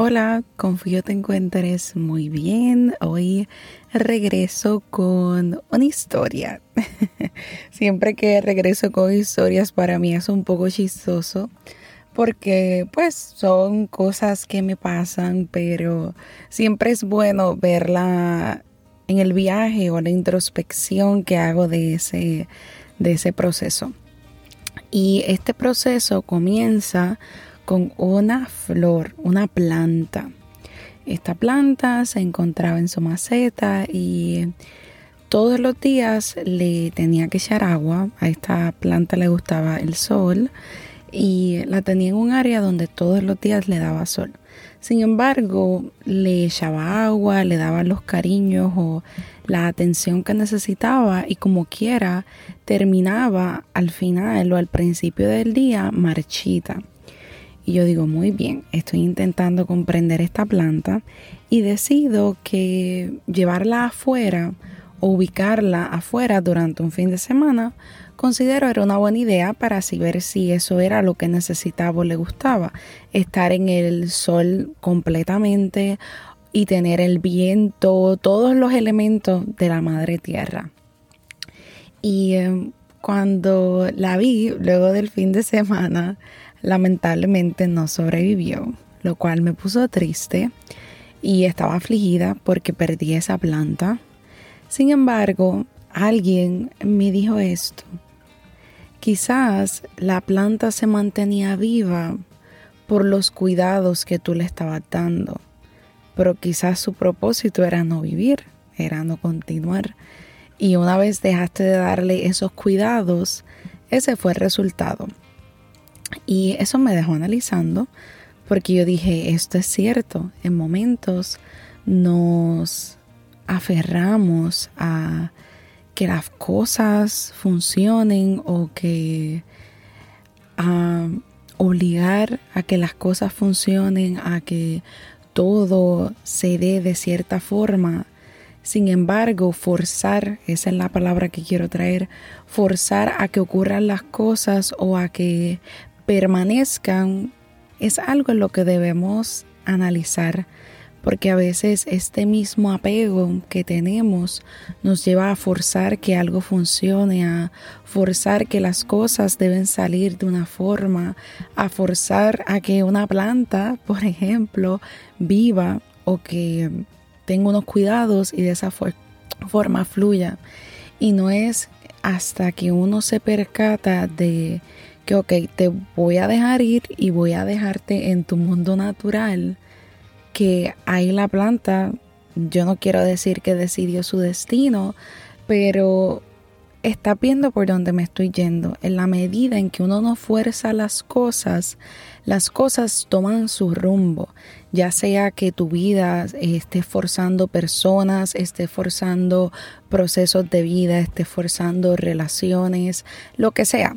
Hola, confío te encuentres muy bien. Hoy regreso con una historia. Siempre que regreso con historias para mí es un poco chistoso porque pues son cosas que me pasan, pero siempre es bueno verla en el viaje o la introspección que hago de ese, de ese proceso. Y este proceso comienza con una flor, una planta. Esta planta se encontraba en su maceta y todos los días le tenía que echar agua. A esta planta le gustaba el sol y la tenía en un área donde todos los días le daba sol. Sin embargo, le echaba agua, le daba los cariños o la atención que necesitaba y como quiera terminaba al final o al principio del día marchita. Y yo digo, muy bien, estoy intentando comprender esta planta y decido que llevarla afuera o ubicarla afuera durante un fin de semana considero era una buena idea para así ver si eso era lo que necesitaba o le gustaba. Estar en el sol completamente y tener el viento, todos los elementos de la madre tierra. Y em, cuando la vi luego del fin de semana, lamentablemente no sobrevivió, lo cual me puso triste y estaba afligida porque perdí esa planta. Sin embargo, alguien me dijo esto. Quizás la planta se mantenía viva por los cuidados que tú le estabas dando, pero quizás su propósito era no vivir, era no continuar. Y una vez dejaste de darle esos cuidados, ese fue el resultado. Y eso me dejó analizando porque yo dije, esto es cierto, en momentos nos aferramos a que las cosas funcionen o que a obligar a que las cosas funcionen, a que todo se dé de cierta forma. Sin embargo, forzar, esa es la palabra que quiero traer, forzar a que ocurran las cosas o a que permanezcan es algo en lo que debemos analizar, porque a veces este mismo apego que tenemos nos lleva a forzar que algo funcione, a forzar que las cosas deben salir de una forma, a forzar a que una planta, por ejemplo, viva o que tenga unos cuidados y de esa forma fluya. Y no es hasta que uno se percata de que, ok, te voy a dejar ir y voy a dejarte en tu mundo natural, que ahí la planta, yo no quiero decir que decidió su destino, pero está viendo por dónde me estoy yendo. En la medida en que uno no fuerza las cosas, las cosas toman su rumbo, ya sea que tu vida esté forzando personas, esté forzando procesos de vida, esté forzando relaciones, lo que sea.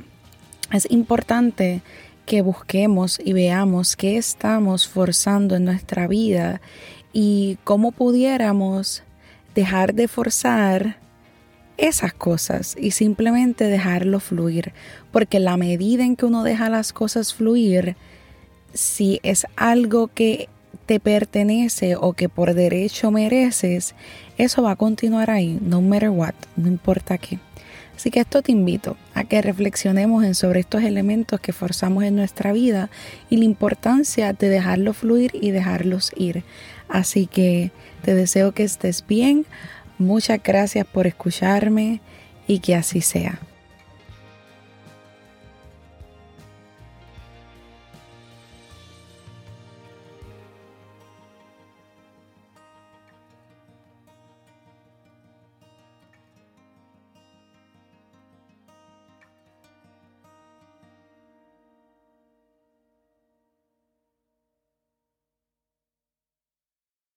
Es importante que busquemos y veamos qué estamos forzando en nuestra vida y cómo pudiéramos dejar de forzar esas cosas y simplemente dejarlo fluir. Porque la medida en que uno deja las cosas fluir, si es algo que te pertenece o que por derecho mereces, eso va a continuar ahí, no matter what, no importa qué. Así que esto te invito a que reflexionemos sobre estos elementos que forzamos en nuestra vida y la importancia de dejarlos fluir y dejarlos ir. Así que te deseo que estés bien. Muchas gracias por escucharme y que así sea.